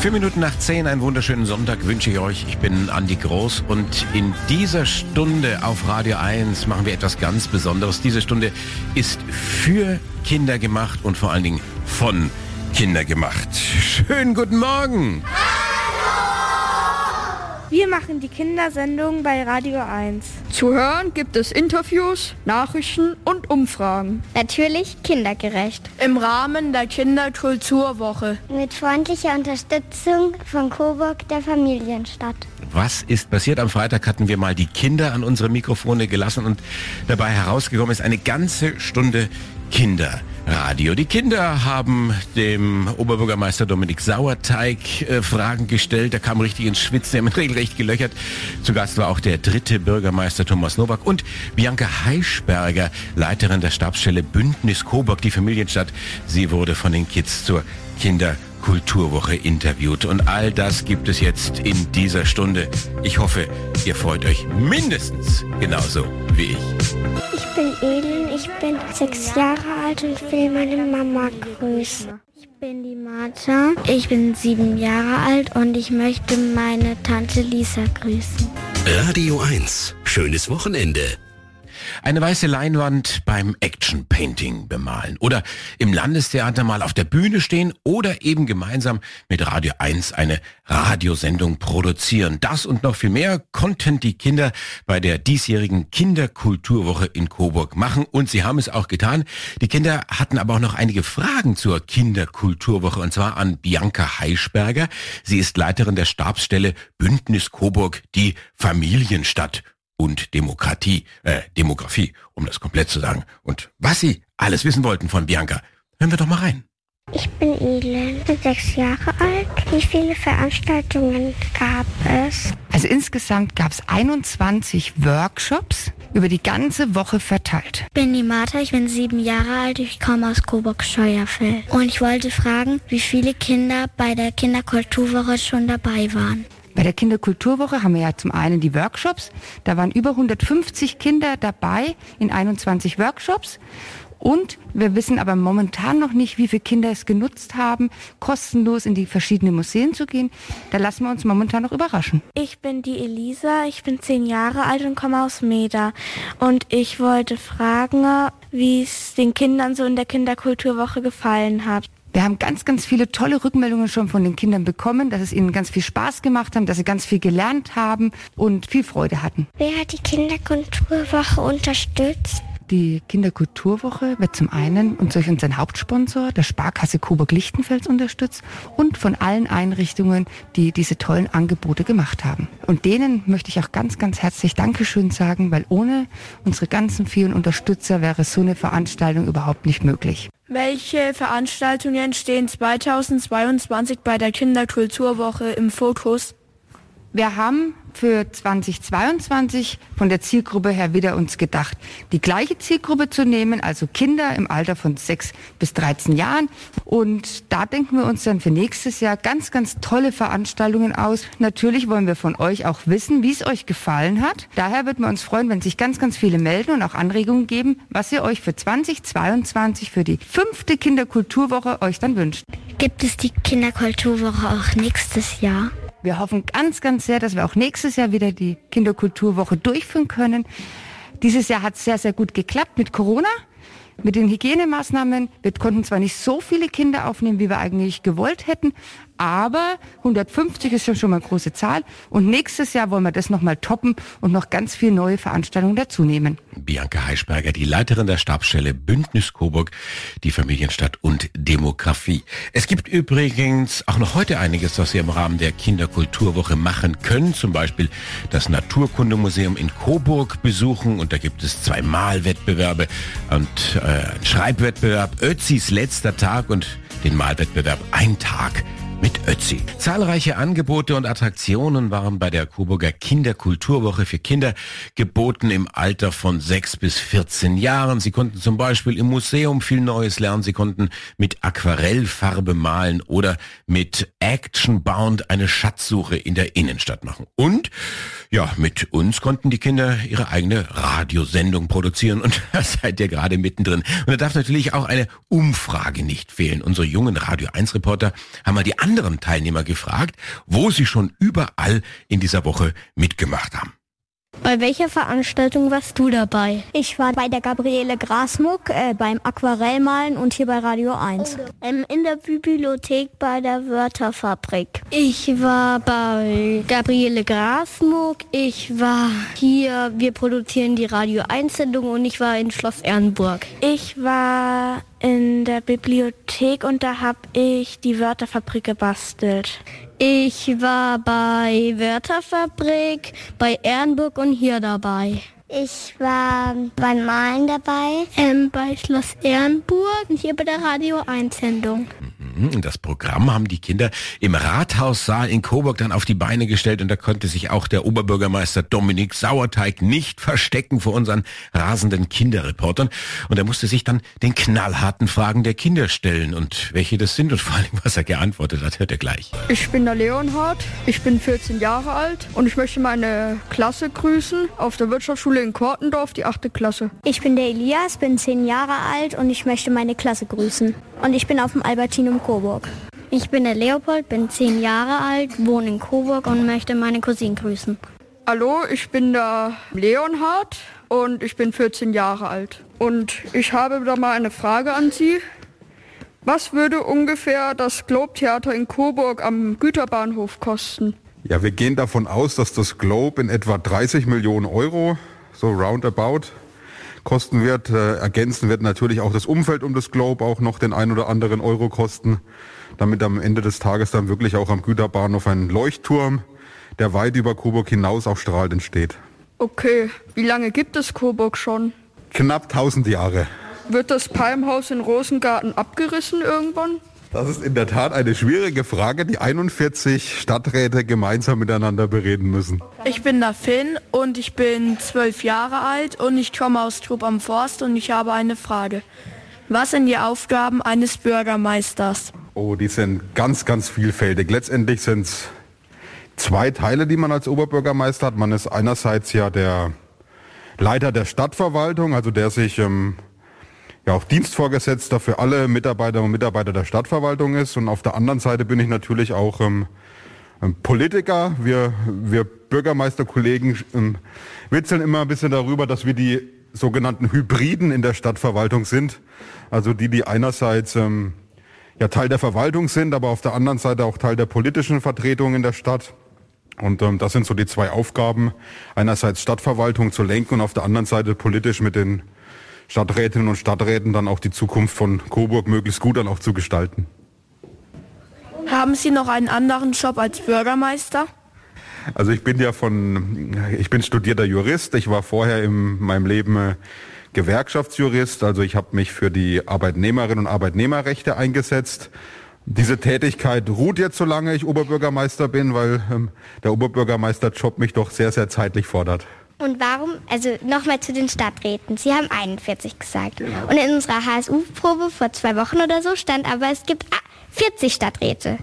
Vier Minuten nach zehn, einen wunderschönen Sonntag wünsche ich euch. Ich bin Andi Groß und in dieser Stunde auf Radio 1 machen wir etwas ganz Besonderes. Diese Stunde ist für Kinder gemacht und vor allen Dingen von Kinder gemacht. Schönen guten Morgen! Wir machen die Kindersendung bei Radio 1. Zu hören gibt es Interviews, Nachrichten und Umfragen. Natürlich kindergerecht. Im Rahmen der Kinderkulturwoche. Mit freundlicher Unterstützung von Coburg der Familienstadt. Was ist passiert? Am Freitag hatten wir mal die Kinder an unsere Mikrofone gelassen und dabei herausgekommen ist eine ganze Stunde Kinderradio. Die Kinder haben dem Oberbürgermeister Dominik Sauerteig äh, Fragen gestellt. Er kam richtig ins Schwitzen, er hat regelrecht gelöchert. Zu Gast war auch der dritte Bürgermeister Thomas Nowak und Bianca Heischberger, Leiterin der Stabsstelle Bündnis Coburg, die Familienstadt. Sie wurde von den Kids zur Kinder Kulturwoche interviewt. Und all das gibt es jetzt in dieser Stunde. Ich hoffe, ihr freut euch mindestens genauso wie ich. Ich bin Elin, ich bin sechs Jahre alt und ich will meine Mama grüßen. Ich bin die Martha, ich bin sieben Jahre alt und ich möchte meine Tante Lisa grüßen. Radio 1. Schönes Wochenende. Eine weiße Leinwand beim Action Painting bemalen oder im Landestheater mal auf der Bühne stehen oder eben gemeinsam mit Radio 1 eine Radiosendung produzieren. Das und noch viel mehr konnten die Kinder bei der diesjährigen Kinderkulturwoche in Coburg machen und sie haben es auch getan. Die Kinder hatten aber auch noch einige Fragen zur Kinderkulturwoche und zwar an Bianca Heischberger. Sie ist Leiterin der Stabsstelle Bündnis Coburg, die Familienstadt und Demokratie, äh, Demografie, um das komplett zu sagen. Und was Sie alles wissen wollten von Bianca, hören wir doch mal rein. Ich bin Elin, bin sechs Jahre alt. Wie viele Veranstaltungen gab es? Also insgesamt gab es 21 Workshops über die ganze Woche verteilt. Ich bin die Martha, ich bin sieben Jahre alt, ich komme aus Coburg-Scheuerfeld. Und ich wollte fragen, wie viele Kinder bei der Kinderkulturwoche schon dabei waren. Bei der Kinderkulturwoche haben wir ja zum einen die Workshops. Da waren über 150 Kinder dabei in 21 Workshops. Und wir wissen aber momentan noch nicht, wie viele Kinder es genutzt haben, kostenlos in die verschiedenen Museen zu gehen. Da lassen wir uns momentan noch überraschen. Ich bin die Elisa, ich bin zehn Jahre alt und komme aus Meda. Und ich wollte fragen, wie es den Kindern so in der Kinderkulturwoche gefallen hat. Wir haben ganz, ganz viele tolle Rückmeldungen schon von den Kindern bekommen, dass es ihnen ganz viel Spaß gemacht haben, dass sie ganz viel gelernt haben und viel Freude hatten. Wer hat die Kinderkulturwoche unterstützt? Die Kinderkulturwoche wird zum einen und durch unseren Hauptsponsor, der Sparkasse Coburg-Lichtenfels, unterstützt und von allen Einrichtungen, die diese tollen Angebote gemacht haben. Und denen möchte ich auch ganz, ganz herzlich Dankeschön sagen, weil ohne unsere ganzen vielen Unterstützer wäre so eine Veranstaltung überhaupt nicht möglich. Welche Veranstaltungen stehen 2022 bei der Kinderkulturwoche im Fokus? Wir haben für 2022 von der Zielgruppe her wieder uns gedacht, die gleiche Zielgruppe zu nehmen, also Kinder im Alter von 6 bis 13 Jahren. Und da denken wir uns dann für nächstes Jahr ganz, ganz tolle Veranstaltungen aus. Natürlich wollen wir von euch auch wissen, wie es euch gefallen hat. Daher würden wir uns freuen, wenn sich ganz, ganz viele melden und auch Anregungen geben, was ihr euch für 2022 für die fünfte Kinderkulturwoche euch dann wünscht. Gibt es die Kinderkulturwoche auch nächstes Jahr? Wir hoffen ganz, ganz sehr, dass wir auch nächstes Jahr wieder die Kinderkulturwoche durchführen können. Dieses Jahr hat es sehr, sehr gut geklappt mit Corona. Mit den Hygienemaßnahmen, wir konnten zwar nicht so viele Kinder aufnehmen, wie wir eigentlich gewollt hätten, aber 150 ist schon, schon mal eine große Zahl. Und nächstes Jahr wollen wir das nochmal toppen und noch ganz viele neue Veranstaltungen dazu nehmen. Bianca Heischberger, die Leiterin der Stabsstelle Bündnis Coburg, die Familienstadt und Demografie. Es gibt übrigens auch noch heute einiges, was Sie im Rahmen der Kinderkulturwoche machen können. Zum Beispiel das Naturkundemuseum in Coburg besuchen und da gibt es zwei Malwettbewerbe und äh, einen Schreibwettbewerb, Özis letzter Tag und den Malwettbewerb Ein Tag mit Ötzi. Zahlreiche Angebote und Attraktionen waren bei der Coburger Kinderkulturwoche für Kinder geboten im Alter von 6 bis 14 Jahren. Sie konnten zum Beispiel im Museum viel Neues lernen. Sie konnten mit Aquarellfarbe malen oder mit Action Bound eine Schatzsuche in der Innenstadt machen. Und ja, mit uns konnten die Kinder ihre eigene Radiosendung produzieren und da seid ihr gerade mittendrin. Und da darf natürlich auch eine Umfrage nicht fehlen. Unsere jungen Radio 1 Reporter haben mal die anderen Teilnehmer gefragt, wo sie schon überall in dieser Woche mitgemacht haben. Bei welcher Veranstaltung warst du dabei? Ich war bei der Gabriele Grasmuck, äh, beim Aquarellmalen und hier bei Radio 1. Ähm, in der Bibliothek bei der Wörterfabrik. Ich war bei Gabriele Grasmuck, ich war hier, wir produzieren die Radio 1 Sendung und ich war in Schloss Ehrenburg. Ich war in der Bibliothek und da habe ich die Wörterfabrik gebastelt. Ich war bei Wörterfabrik, bei Ehrenburg und hier dabei. Ich war beim Malen dabei. Ähm, bei Schloss Ehrenburg und hier bei der Radio 1 Sendung. Mhm, das Programm haben die Kinder im Rathaussaal in Coburg dann auf die Beine gestellt und da konnte sich auch der Oberbürgermeister Dominik Sauerteig nicht verstecken vor unseren rasenden Kinderreportern und er musste sich dann den knallharten Fragen der Kinder stellen und welche das sind und vor allem was er geantwortet hat, hört er gleich. Ich bin der Leonhard, ich bin 14 Jahre alt und ich möchte meine Klasse grüßen auf der Wirtschaftsschule in Kortendorf, die 8. Klasse. Ich bin der Elias, bin 10 Jahre alt und ich möchte meine Klasse grüßen. Und ich bin auf dem Albertinum Coburg. Ich bin der Leopold, bin 10 Jahre alt, wohne in Coburg und möchte meine Cousine grüßen. Hallo, ich bin der Leonhard und ich bin 14 Jahre alt. Und ich habe da mal eine Frage an Sie. Was würde ungefähr das Globe-Theater in Coburg am Güterbahnhof kosten? Ja, wir gehen davon aus, dass das Globe in etwa 30 Millionen Euro, so roundabout, kosten wird. Äh, ergänzen wird natürlich auch das Umfeld um das Globe auch noch den ein oder anderen Euro kosten, damit am Ende des Tages dann wirklich auch am Güterbahnhof ein Leuchtturm, der weit über Coburg hinaus auch strahlend entsteht. Okay, wie lange gibt es Coburg schon? Knapp 1000 Jahre. Wird das Palmhaus in Rosengarten abgerissen irgendwann? Das ist in der Tat eine schwierige Frage, die 41 Stadträte gemeinsam miteinander bereden müssen. Ich bin der Finn und ich bin zwölf Jahre alt und ich komme aus Trub am Forst und ich habe eine Frage. Was sind die Aufgaben eines Bürgermeisters? Oh, die sind ganz, ganz vielfältig. Letztendlich sind es zwei Teile, die man als Oberbürgermeister hat. Man ist einerseits ja der Leiter der Stadtverwaltung, also der sich ähm, ja auch Dienstvorgesetzter für alle Mitarbeiter und Mitarbeiter der Stadtverwaltung ist. Und auf der anderen Seite bin ich natürlich auch ähm, Politiker. Wir, wir Bürgermeisterkollegen ähm, witzeln immer ein bisschen darüber, dass wir die sogenannten Hybriden in der Stadtverwaltung sind. Also die, die einerseits ähm, ja Teil der Verwaltung sind, aber auf der anderen Seite auch Teil der politischen Vertretung in der Stadt. Und ähm, das sind so die zwei Aufgaben. Einerseits Stadtverwaltung zu lenken und auf der anderen Seite politisch mit den Stadträtinnen und Stadträten dann auch die Zukunft von Coburg möglichst gut dann auch zu gestalten. Haben Sie noch einen anderen Job als Bürgermeister? Also ich bin ja von, ich bin studierter Jurist. Ich war vorher in meinem Leben äh, Gewerkschaftsjurist. Also ich habe mich für die Arbeitnehmerinnen und Arbeitnehmerrechte eingesetzt. Diese Tätigkeit ruht jetzt, solange ich Oberbürgermeister bin, weil ähm, der Oberbürgermeisterjob mich doch sehr, sehr zeitlich fordert. Und warum, also nochmal zu den Stadträten. Sie haben 41 gesagt. Genau. Und in unserer HSU-Probe vor zwei Wochen oder so stand aber, es gibt 40 Stadträte.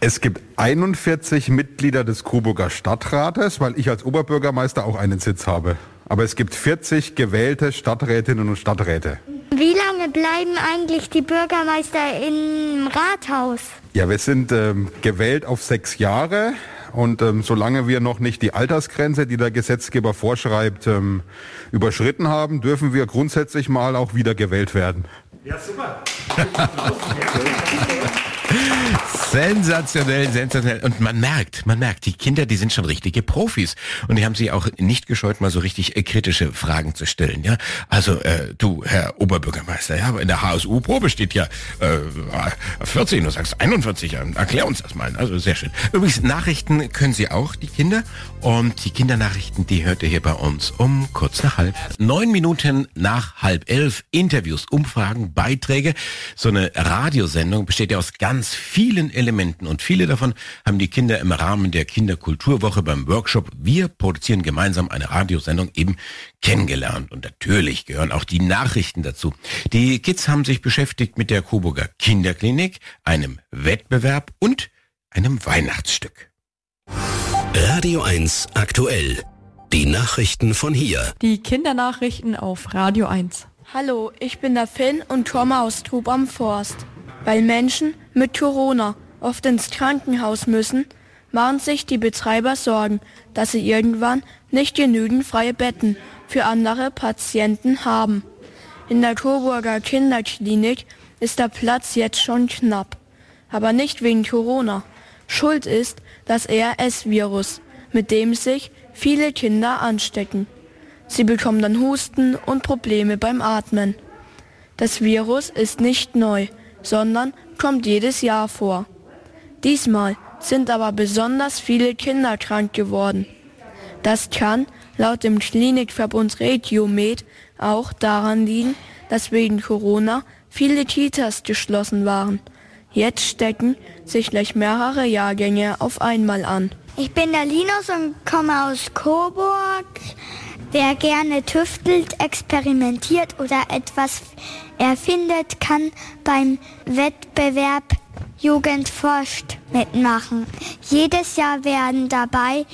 Es gibt 41 Mitglieder des Coburger Stadtrates, weil ich als Oberbürgermeister auch einen Sitz habe. Aber es gibt 40 gewählte Stadträtinnen und Stadträte. Wie lange bleiben eigentlich die Bürgermeister im Rathaus? Ja, wir sind ähm, gewählt auf sechs Jahre. Und ähm, solange wir noch nicht die Altersgrenze, die der Gesetzgeber vorschreibt, ähm, überschritten haben, dürfen wir grundsätzlich mal auch wieder gewählt werden. Ja, super. Sensationell, sensationell. Und man merkt, man merkt, die Kinder, die sind schon richtige Profis. Und die haben sich auch nicht gescheut, mal so richtig äh, kritische Fragen zu stellen. Ja, Also, äh, du, Herr Oberbürgermeister, ja, in der HSU-Probe steht ja äh, 14, du sagst 41. Erklär uns das mal. Also sehr schön. Übrigens, Nachrichten können Sie auch, die Kinder. Und die Kindernachrichten, die hört ihr hier bei uns um kurz nach halb. Neun Minuten nach halb elf. Interviews, Umfragen, Beiträge. So eine Radiosendung besteht ja aus ganz vielen Elementen und viele davon haben die Kinder im Rahmen der Kinderkulturwoche beim Workshop Wir produzieren gemeinsam eine Radiosendung eben kennengelernt. Und natürlich gehören auch die Nachrichten dazu. Die Kids haben sich beschäftigt mit der Coburger Kinderklinik, einem Wettbewerb und einem Weihnachtsstück. Radio 1 aktuell. Die Nachrichten von hier. Die Kindernachrichten auf Radio 1. Hallo, ich bin der Finn und komme aus Trub am Forst. Weil Menschen mit Corona oft ins Krankenhaus müssen, machen sich die Betreiber Sorgen, dass sie irgendwann nicht genügend freie Betten für andere Patienten haben. In der Coburger Kinderklinik ist der Platz jetzt schon knapp. Aber nicht wegen Corona. Schuld ist das RS-Virus, mit dem sich viele Kinder anstecken. Sie bekommen dann Husten und Probleme beim Atmen. Das Virus ist nicht neu, sondern kommt jedes Jahr vor. Diesmal sind aber besonders viele Kinder krank geworden. Das kann laut dem Klinikverbund Regiomed auch daran liegen, dass wegen Corona viele Kitas geschlossen waren. Jetzt stecken sich gleich mehrere Jahrgänge auf einmal an. Ich bin der Linus und komme aus Coburg. Wer gerne tüftelt, experimentiert oder etwas erfindet, kann beim Wettbewerb Jugend forscht mitmachen. Jedes Jahr werden dabei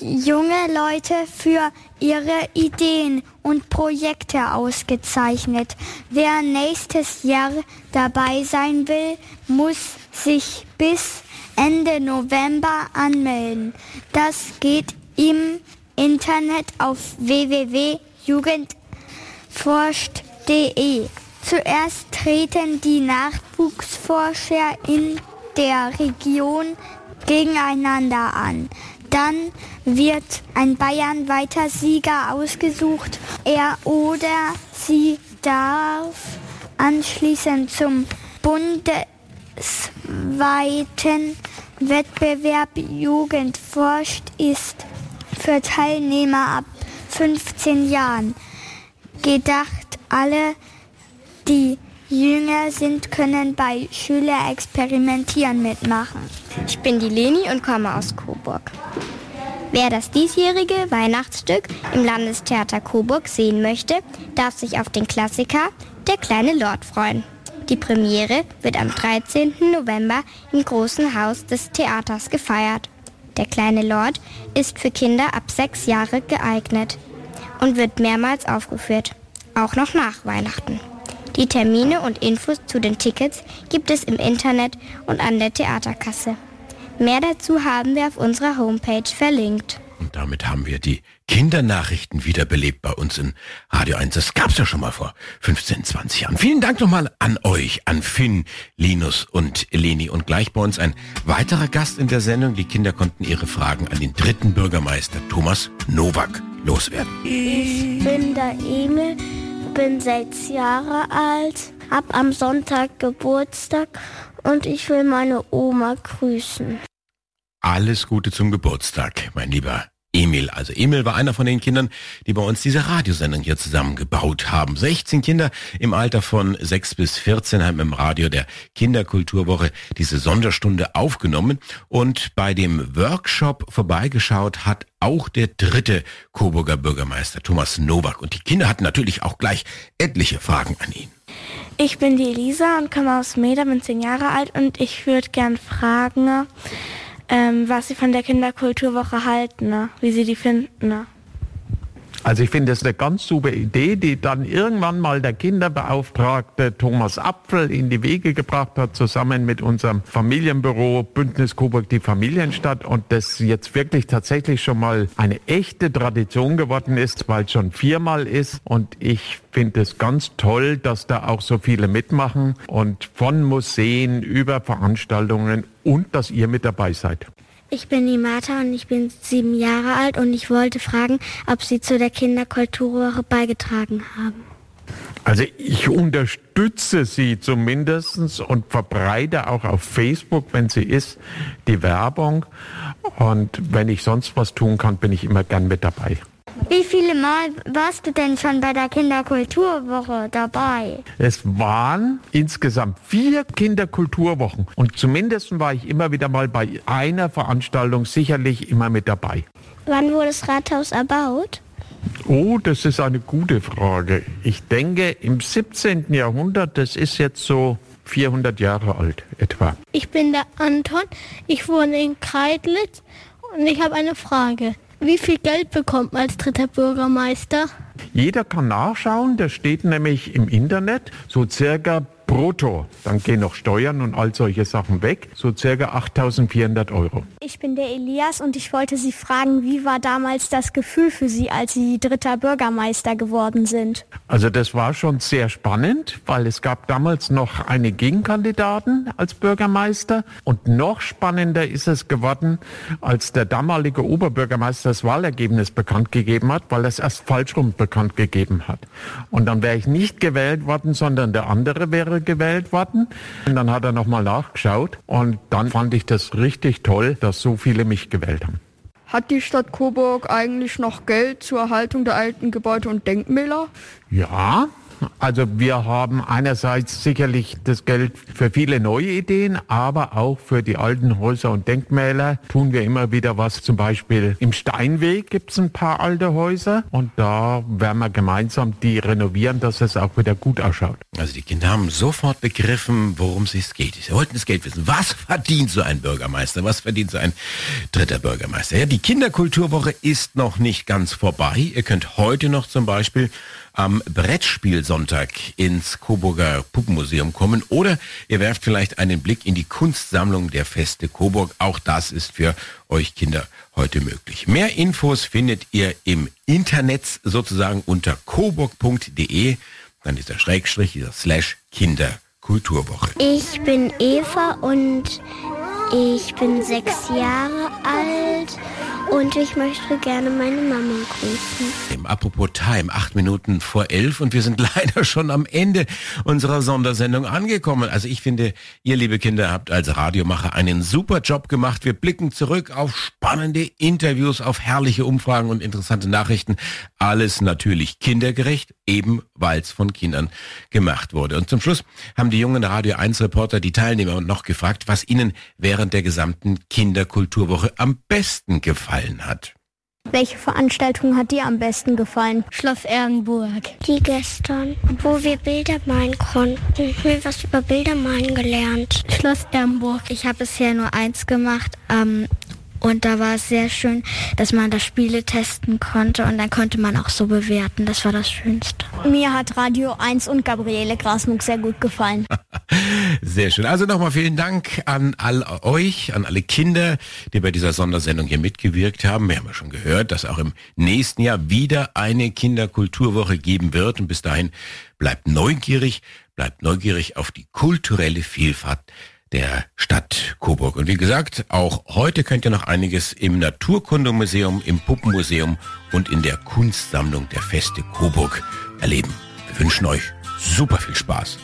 junge Leute für ihre Ideen und Projekte ausgezeichnet. Wer nächstes Jahr dabei sein will, muss sich bis Ende November anmelden. Das geht im Internet auf www.jugendforscht.de. Zuerst treten die Nachwuchsforscher in der Region gegeneinander an. Dann wird ein bayernweiter Sieger ausgesucht. Er oder sie darf anschließend zum bundesweiten Wettbewerb Jugend forscht ist für Teilnehmer ab 15 Jahren gedacht. Alle die jünger sind, können bei Schüler experimentieren mitmachen. Ich bin die Leni und komme aus Coburg. Wer das diesjährige Weihnachtsstück im Landestheater Coburg sehen möchte, darf sich auf den Klassiker Der kleine Lord freuen. Die Premiere wird am 13. November im großen Haus des Theaters gefeiert. Der kleine Lord ist für Kinder ab sechs Jahre geeignet und wird mehrmals aufgeführt, auch noch nach Weihnachten. Die Termine und Infos zu den Tickets gibt es im Internet und an der Theaterkasse. Mehr dazu haben wir auf unserer Homepage verlinkt. Und damit haben wir die Kindernachrichten wiederbelebt bei uns in Radio 1. Das gab's ja schon mal vor 15, 20 Jahren. Vielen Dank nochmal an euch, an Finn, Linus und Leni. Und gleich bei uns ein weiterer Gast in der Sendung. Die Kinder konnten ihre Fragen an den dritten Bürgermeister Thomas Nowak loswerden. Ich bin der Emil bin sechs Jahre alt, hab am Sonntag Geburtstag und ich will meine Oma grüßen. Alles Gute zum Geburtstag, mein lieber Emil. Also Emil war einer von den Kindern, die bei uns diese Radiosendung hier zusammengebaut haben. 16 Kinder im Alter von 6 bis 14 haben im Radio der Kinderkulturwoche diese Sonderstunde aufgenommen und bei dem Workshop vorbeigeschaut hat auch der dritte Coburger Bürgermeister Thomas Nowak. Und die Kinder hatten natürlich auch gleich etliche Fragen an ihn. Ich bin die Elisa und komme aus Meda, bin zehn Jahre alt und ich würde gern fragen, ähm, was sie von der Kinderkulturwoche halten, ne? wie sie die finden. Ne? Also ich finde das eine ganz super Idee, die dann irgendwann mal der Kinderbeauftragte Thomas Apfel in die Wege gebracht hat, zusammen mit unserem Familienbüro Bündnis Coburg die Familienstadt und das jetzt wirklich tatsächlich schon mal eine echte Tradition geworden ist, weil es schon viermal ist und ich finde es ganz toll, dass da auch so viele mitmachen und von Museen über Veranstaltungen und dass ihr mit dabei seid. Ich bin die Martha und ich bin sieben Jahre alt und ich wollte fragen, ob Sie zu der Kinderkulturwoche beigetragen haben. Also ich unterstütze sie zumindest und verbreite auch auf Facebook, wenn sie ist, die Werbung. Und wenn ich sonst was tun kann, bin ich immer gern mit dabei. Wie viele Mal warst du denn schon bei der Kinderkulturwoche dabei? Es waren insgesamt vier Kinderkulturwochen und zumindest war ich immer wieder mal bei einer Veranstaltung sicherlich immer mit dabei. Wann wurde das Rathaus erbaut? Oh, das ist eine gute Frage. Ich denke im 17. Jahrhundert, das ist jetzt so 400 Jahre alt etwa. Ich bin der Anton, ich wohne in Kreidlitz und ich habe eine Frage. Wie viel Geld bekommt man als dritter Bürgermeister? Jeder kann nachschauen, das steht nämlich im Internet, so circa brutto. Dann gehen noch Steuern und all solche Sachen weg. So circa 8400 Euro. Ich bin der Elias und ich wollte Sie fragen, wie war damals das Gefühl für Sie, als Sie dritter Bürgermeister geworden sind? Also das war schon sehr spannend, weil es gab damals noch eine Gegenkandidaten als Bürgermeister und noch spannender ist es geworden, als der damalige Oberbürgermeister das Wahlergebnis bekannt gegeben hat, weil er es erst falsch rum bekannt gegeben hat. Und dann wäre ich nicht gewählt worden, sondern der andere wäre gewählt worden. Und dann hat er nochmal nachgeschaut und dann fand ich das richtig toll, dass so viele mich gewählt haben. Hat die Stadt Coburg eigentlich noch Geld zur Erhaltung der alten Gebäude und Denkmäler? Ja, also wir haben einerseits sicherlich das Geld für viele neue Ideen, aber auch für die alten Häuser und Denkmäler tun wir immer wieder was. Zum Beispiel im Steinweg gibt es ein paar alte Häuser und da werden wir gemeinsam die renovieren, dass es auch wieder gut ausschaut. Also die Kinder haben sofort begriffen, worum es geht. Sie wollten das Geld wissen. Was verdient so ein Bürgermeister? Was verdient so ein dritter Bürgermeister? Ja, die Kinderkulturwoche ist noch nicht ganz vorbei. Ihr könnt heute noch zum Beispiel am Brettspielsonntag ins Coburger Puppenmuseum kommen oder ihr werft vielleicht einen Blick in die Kunstsammlung der Feste Coburg. Auch das ist für euch Kinder heute möglich. Mehr Infos findet ihr im Internet sozusagen unter coburg.de. Dann dieser Schrägstrich, dieser Slash Kinderkulturwoche. Ich bin Eva und ich bin sechs Jahre alt und ich möchte gerne meine Mama grüßen. Apropos Time, acht Minuten vor elf und wir sind leider schon am Ende unserer Sondersendung angekommen. Also ich finde, ihr liebe Kinder habt als Radiomacher einen super Job gemacht. Wir blicken zurück auf spannende Interviews, auf herrliche Umfragen und interessante Nachrichten. Alles natürlich kindergerecht, eben weil es von Kindern gemacht wurde. Und zum Schluss haben die jungen Radio 1 Reporter die Teilnehmer noch gefragt, was ihnen während der gesamten Kinderkulturwoche am besten gefallen hat. Welche Veranstaltung hat dir am besten gefallen? Schloss Ehrenburg. Die gestern, wo wir Bilder malen konnten. Ich habe was über Bilder malen gelernt. Schloss Ehrenburg. Ich habe bisher nur eins gemacht. Ähm, und da war es sehr schön, dass man da Spiele testen konnte und dann konnte man auch so bewerten. Das war das Schönste. Mir hat Radio 1 und Gabriele Grasmuck sehr gut gefallen. Sehr schön. Also nochmal vielen Dank an all euch, an alle Kinder, die bei dieser Sondersendung hier mitgewirkt haben. Wir haben ja schon gehört, dass auch im nächsten Jahr wieder eine Kinderkulturwoche geben wird. Und bis dahin bleibt neugierig, bleibt neugierig auf die kulturelle Vielfalt der Stadt Coburg. Und wie gesagt, auch heute könnt ihr noch einiges im Naturkundemuseum, im Puppenmuseum und in der Kunstsammlung der Feste Coburg erleben. Wir wünschen euch super viel Spaß.